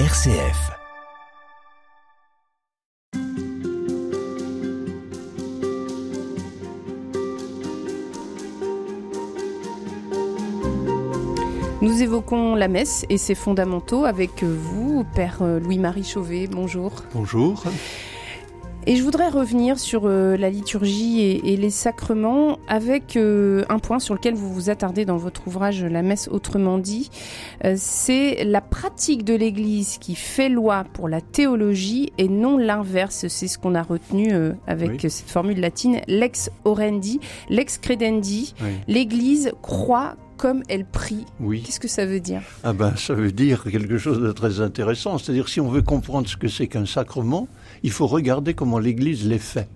RCF. Nous évoquons la messe et ses fondamentaux avec vous, Père Louis-Marie Chauvet. Bonjour. Bonjour. Et je voudrais revenir sur euh, la liturgie et, les sacrements avec euh, un point sur lequel vous vous attardez dans votre ouvrage La messe autrement dit. Euh, c'est la pratique de l'Église qui fait loi pour la théologie et non l'inverse. C'est ce qu'on a retenu avec cette formule latine lex orendi, lex credendi. L'Église croit comme elle prie. Oui. Qu'est-ce que ça veut dire? Ah ben, ça veut dire quelque chose de très intéressant. C'est-à-dire, si on veut comprendre ce que c'est qu'un sacrement, il faut regarder comment l'Église les fait.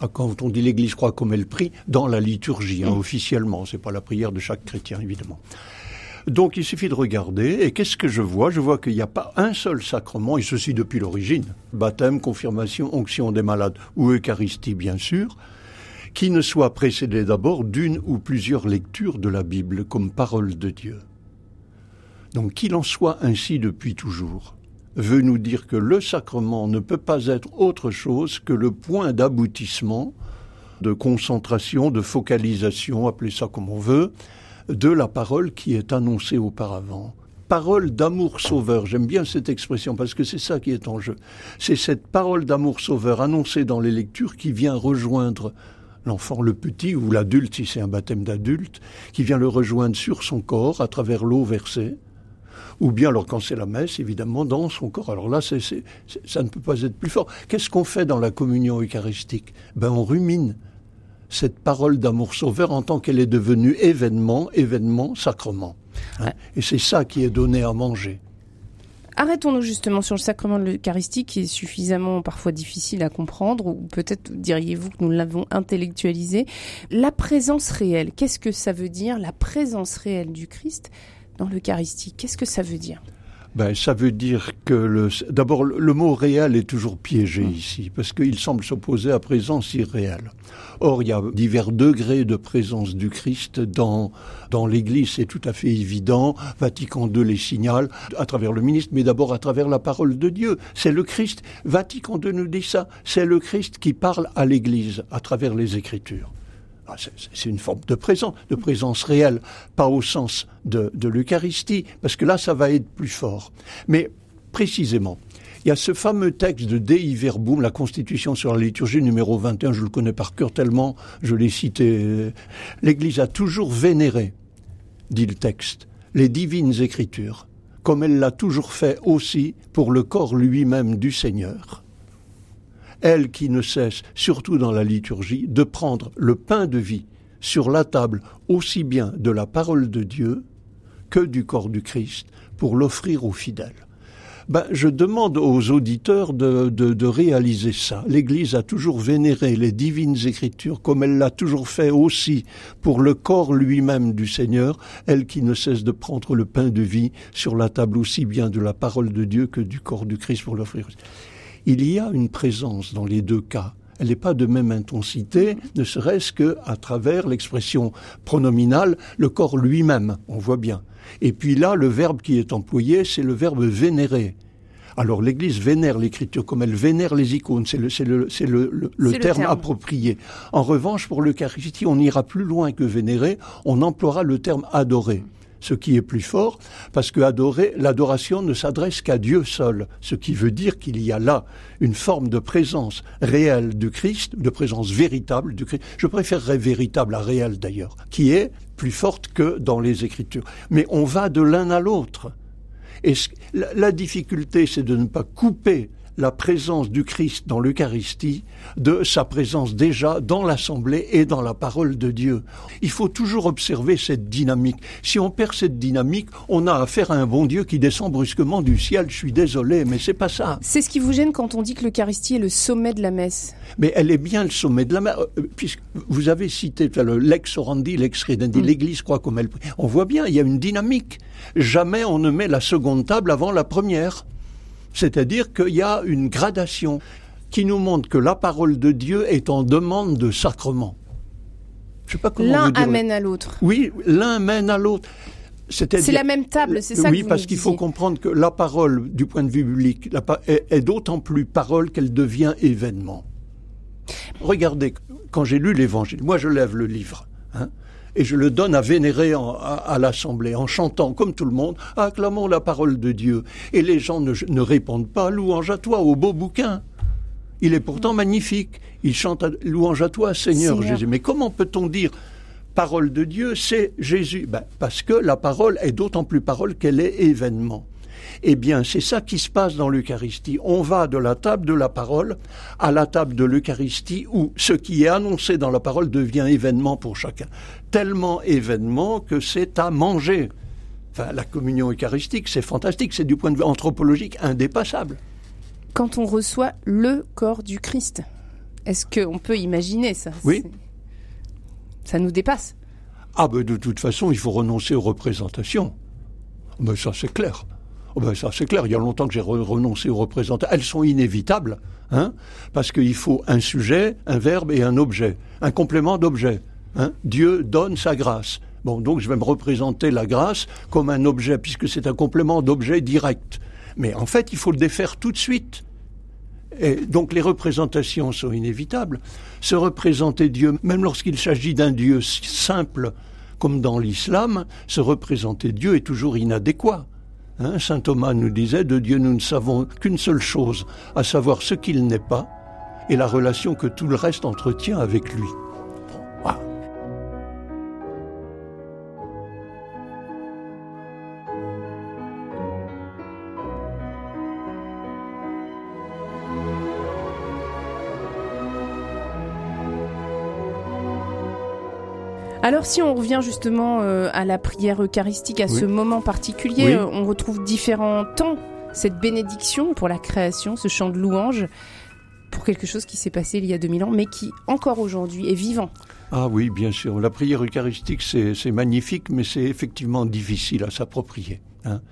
Ah, quand on dit l'Église croit comme elle prie, dans la liturgie, hein, mm. officiellement, c'est pas la prière de chaque chrétien, évidemment. Donc il suffit de regarder, et qu'est-ce que je vois? Je vois qu'il n'y a pas un seul sacrement, et ceci depuis l'origine, baptême, confirmation, onction des malades, ou Eucharistie bien sûr, qui ne soit précédé d'abord d'une ou plusieurs lectures de la Bible comme parole de Dieu. Donc qu'il en soit ainsi depuis toujours veut nous dire que le sacrement ne peut pas être autre chose que le point d'aboutissement, de concentration, de focalisation, appelez ça comme on veut, de la parole qui est annoncée auparavant. Parole d'amour sauveur, j'aime bien cette expression parce que c'est ça qui est en jeu. C'est cette parole d'amour sauveur annoncée dans les lectures qui vient rejoindre l'enfant, le petit ou l'adulte, si c'est un baptême d'adulte, qui vient le rejoindre sur son corps à travers l'eau versée, ou bien alors quand c'est la messe, évidemment, dans son corps. Alors là, ça ne peut pas être plus fort. Qu'est-ce qu'on fait dans la communion eucharistique? Ben on rumine cette parole d'amour sauveur en tant qu'elle est devenue événement, événement, sacrement. Hein? Et c'est ça qui est donné à manger. Arrêtons-nous justement sur le sacrement de l'Eucharistie qui est suffisamment parfois difficile à comprendre, ou peut-être diriez-vous que nous l'avons intellectualisé. La présence réelle, qu'est-ce que ça veut dire, la présence réelle du Christ dans l'Eucharistie? Qu'est-ce que ça veut dire? Ben, ça veut dire que le, d'abord le mot réel est toujours piégé hum. ici parce qu'il semble s'opposer à présence irréelle. Or, il y a divers degrés de présence du Christ dans dans l'Église, c'est tout à fait évident. Vatican II les signale à travers le ministre, mais d'abord à travers la parole de Dieu. C'est le Christ. Vatican II nous dit ça. C'est le Christ qui parle à l'Église à travers les Écritures. Ah, c'est une forme de présence, de présence réelle, pas au sens de, l'Eucharistie, parce que là, ça va être plus fort. Mais précisément, il y a ce fameux texte de Dei Verbum, la Constitution sur la liturgie numéro 21, je le connais par cœur tellement, je l'ai cité. L'Église a toujours vénéré, dit le texte, les divines écritures, comme elle l'a toujours fait aussi pour le corps lui-même du Seigneur elle qui ne cesse, surtout dans la liturgie, de prendre le pain de vie sur la table aussi bien de la parole de Dieu que du corps du Christ pour l'offrir aux fidèles. Ben, je demande aux auditeurs de, de, de réaliser ça. L'Église a toujours vénéré les divines écritures comme elle l'a toujours fait aussi pour le corps lui-même du Seigneur, elle qui ne cesse de prendre le pain de vie sur la table aussi bien de la parole de Dieu que du corps du Christ pour l'offrir il y a une présence dans les deux cas. Elle n'est pas de même intensité, ne serait-ce que à travers l'expression pronominale, le corps lui-même, on voit bien. Et puis là, le verbe qui est employé, c'est le verbe vénérer. Alors l'Église vénère l'écriture comme elle vénère les icônes, c'est le, le, le, le, terme, approprié. En revanche, pour l'Eucharistie, on ira plus loin que vénérer, on emploiera le terme adorer ce qui est plus fort, parce que l'adoration ne s'adresse qu'à Dieu seul, ce qui veut dire qu'il y a là une forme de présence réelle du Christ, de présence véritable du Christ. Je préférerais véritable à réel d'ailleurs, qui est plus forte que dans les Écritures. Mais on va de l'un à l'autre. Et la difficulté, c'est de ne pas couper la présence du Christ dans l'Eucharistie de sa présence déjà dans l'Assemblée et dans la parole de Dieu. Il faut toujours observer cette dynamique. Si on perd cette dynamique, on a affaire à un bon Dieu qui descend brusquement du ciel. Je suis désolé, mais c'est pas ça. C'est ce qui vous gêne quand on dit que l'Eucharistie est le sommet de la messe. Mais elle est bien le sommet de la messe, euh, puisque vous avez cité le lex orandi, lex credendi, mm. l'Église croit comme elle. On voit bien, il y a une dynamique. Jamais on ne met la seconde table avant la première. C'est-à-dire qu'il y a une gradation qui nous montre que la parole de Dieu est en demande de sacrement. L'un amène à l'autre. Oui, l'un mène à l'autre. C'est la même table, c'est ça Oui, que parce qu'il faut comprendre que la parole, du point de vue biblique, est, est d'autant plus parole qu'elle devient événement. Regardez, quand j'ai lu l'Évangile, moi je lève le livre, hein, et je le donne à vénérer à, l'Assemblée en chantant comme tout le monde, acclamons la parole de Dieu. Et les gens ne, ne répondent pas louange à toi, au beau bouquin. Il est pourtant magnifique. Il chante louange à toi, Seigneur, Jésus. Mais comment peut-on dire parole de Dieu, c'est Jésus? Ben, Parce que la parole est d'autant plus parole qu'elle est événement. Eh bien, c'est ça qui se passe dans l'Eucharistie. On va de la table de la parole à la table de l'Eucharistie où ce qui est annoncé dans la parole devient événement pour chacun. Tellement événement que c'est à manger. Enfin, la communion eucharistique, c'est fantastique, c'est du point de vue anthropologique indépassable. Quand on reçoit le corps du Christ, est-ce qu'on peut imaginer ça? Oui. Ça nous dépasse. Ah ben de toute façon, il faut renoncer aux représentations. Mais ça c'est clair. Oh ben ça c'est clair, il y a longtemps que j'ai renoncé aux représentations. Elles sont inévitables, hein, parce qu'il faut un sujet, un verbe et un objet, un complément d'objet. Hein. Dieu donne sa grâce. Bon, donc je vais me représenter la grâce comme un objet, puisque c'est un complément d'objet direct. Mais en fait, il faut le défaire tout de suite. Et donc les représentations sont inévitables. Se représenter Dieu, même lorsqu'il s'agit d'un Dieu simple, comme dans l'islam, se représenter Dieu est toujours inadéquat. Hein, Saint Thomas nous disait, de Dieu nous ne savons qu'une seule chose, à savoir ce qu'il n'est pas et la relation que tout le reste entretient avec lui. Alors si on revient justement euh, à la prière eucharistique, à ce moment particulier, euh, on retrouve différents temps, cette bénédiction pour la création, ce chant de louange, pour quelque chose qui s'est passé il y a 2000 ans, mais qui encore aujourd'hui est vivant. Ah oui, bien sûr. La prière eucharistique, c'est magnifique, mais c'est effectivement difficile à s'approprier. Hein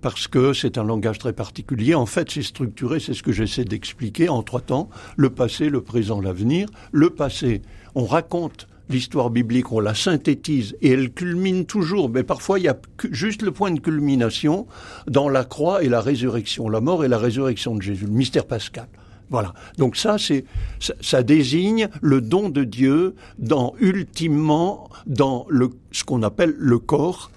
parce que c'est un langage très particulier. En fait, c'est structuré, c'est ce que j'essaie d'expliquer en trois temps, le passé, le présent, l'avenir. Le passé, on raconte l'histoire biblique, on la synthétise et elle culmine toujours, mais parfois il y a juste le point de culmination dans la croix et la résurrection, la mort et la résurrection de Jésus, le mystère pascal. Voilà. Donc ça, c'est ça, désigne le don de Dieu dans ultimement dans le ce qu'on appelle le corps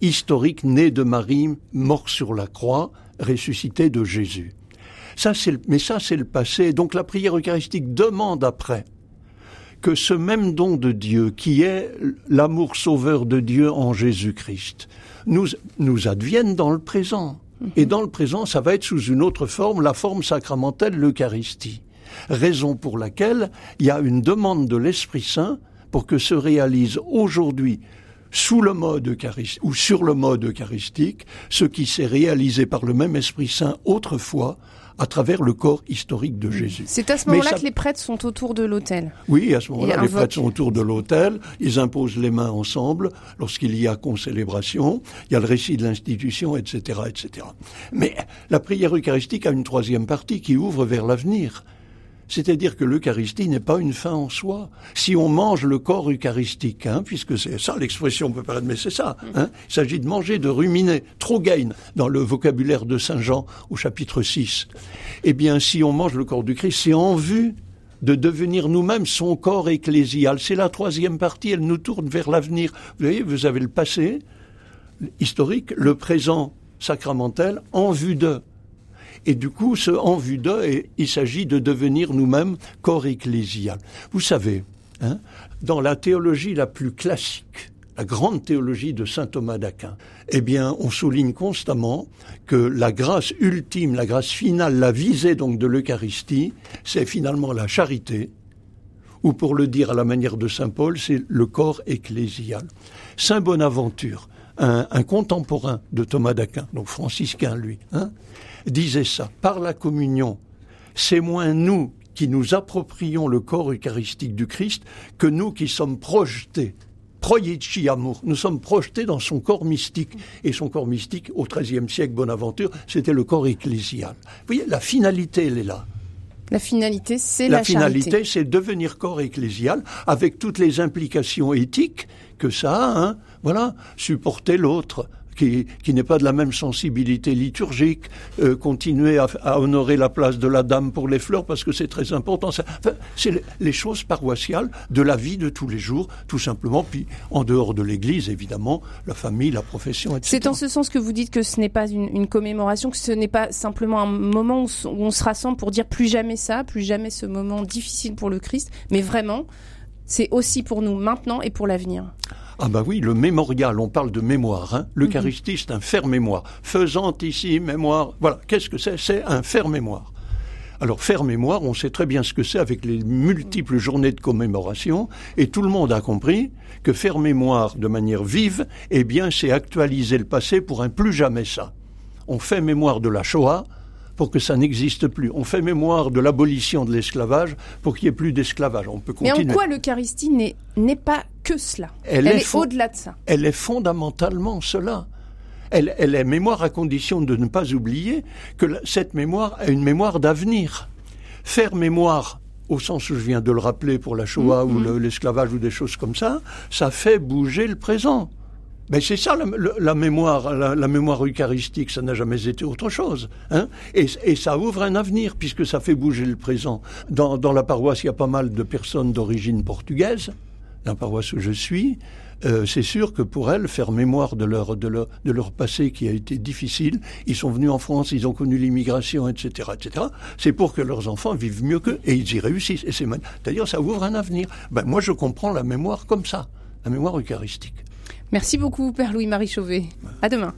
historique né de Marie, mort sur la croix, ressuscité de Jésus. Ça, c'est mais ça, c'est le passé. Donc la prière eucharistique demande après que ce même don de Dieu, qui est l'amour sauveur de Dieu en Jésus-Christ, nous, nous advienne dans le présent. Et dans le présent, ça va être sous une autre forme, la forme sacramentelle, l'Eucharistie. Raison pour laquelle il y a une demande de l'Esprit Saint pour que se réalise aujourd'hui sous le mode eucharistique ou sur le mode eucharistique ce qui s'est réalisé par le même Esprit Saint autrefois à travers le corps historique de Jésus. C'est à ce moment-là que les prêtres sont autour de l'autel. Oui, à ce moment-là, les prêtres sont autour de l'autel, ils imposent les mains ensemble lorsqu'il y a concélébration, il y a le récit de l'institution, etc., etc. Mais la prière eucharistique a une troisième partie qui ouvre vers l'avenir. C'est-à-dire que l'Eucharistie n'est pas une fin en soi. Si on mange le corps eucharistique, hein, puisque c'est ça l'expression, on peut pas mais c'est ça. Hein, il s'agit de manger, de ruminer, trop gain dans le vocabulaire de Saint Jean au chapitre 6. Eh bien, si on mange le corps du Christ, c'est en vue de devenir nous-mêmes son corps ecclésial. C'est la troisième partie, elle nous tourne vers l'avenir. Vous voyez, vous avez le passé historique, le présent sacramentel en vue de. Et du coup, ce en vue d'eux, il s'agit de devenir nous-mêmes corps ecclésial. Vous savez, hein, dans la théologie la plus classique, la grande théologie de saint Thomas d'Aquin, eh bien, on souligne constamment que la grâce ultime, la grâce finale, la visée donc de l'Eucharistie, c'est finalement la charité, ou pour le dire à la manière de saint Paul, c'est le corps ecclésial. Saint Bonaventure, un, un contemporain de Thomas d'Aquin, donc franciscain lui, hein, disait ça. Par la communion, c'est moins nous qui nous approprions le corps eucharistique du Christ que nous qui sommes projetés proieci amour. Nous sommes projetés dans son corps mystique. Et son corps mystique, au XIIIe siècle, Bonaventure, c'était le corps ecclésial. Vous voyez, la finalité, elle est là. La finalité, c'est la, la finalité, c'est devenir corps ecclésial avec toutes les implications éthiques que ça a. Hein Voilà, supporter l'autre, qui, qui n'est pas de la même sensibilité liturgique, euh, continuer à, honorer la place de la dame pour les fleurs parce que c'est très important. Enfin, c'est les choses paroissiales de la vie de tous les jours, tout simplement. Puis en dehors de l'Église, évidemment, la famille, la profession, etc. C'est en ce sens que vous dites que ce n'est pas une, commémoration, que ce n'est pas simplement un moment où on se rassemble pour dire plus jamais ça, plus jamais ce moment difficile pour le Christ, mais vraiment, c'est aussi pour nous maintenant et pour l'avenir. Ah bah oui, le mémorial, on parle de mémoire. Hein. L'Eucharistie, c'est un faire-mémoire. Faisant ici mémoire, voilà, qu'est-ce que c'est? C'est un faire-mémoire. Alors faire mémoire, on sait très bien ce que c'est avec les multiples journées de commémoration, et tout le monde a compris que faire mémoire de manière vive, eh bien c'est actualiser le passé pour un plus jamais ça. On fait mémoire de la Shoah, pour que ça n'existe plus. On fait mémoire de l'abolition de l'esclavage pour qu'il n'y ait plus d'esclavage. On peut continuer. Mais en quoi l'Eucharistie n'est pas que cela? Elle, elle est, est au-delà de ça. Elle est fondamentalement cela. Elle, elle, est mémoire à condition de ne pas oublier que cette mémoire est une mémoire d'avenir. Faire mémoire au sens où je viens de le rappeler pour la Shoah mmh, ou mmh. l'esclavage ou des choses comme ça, ça fait bouger le présent. Ben c'est ça la, mémoire, la, mémoire eucharistique, ça n'a jamais été autre chose. Hein et, ça ouvre un avenir puisque ça fait bouger le présent. Dans, la paroisse, il y a pas mal de personnes d'origine portugaise. La paroisse où je suis, euh, c'est sûr que pour elles, faire mémoire de leur, de, leur, de leur passé qui a été difficile, ils sont venus en France, ils ont connu l'immigration, etc., etc. C'est pour que leurs enfants vivent mieux qu'eux et ils y réussissent. Et ça ouvre un avenir. Ben moi, je comprends la mémoire comme ça, la mémoire eucharistique. Merci beaucoup, Père Louis-Marie Chauvet. À demain.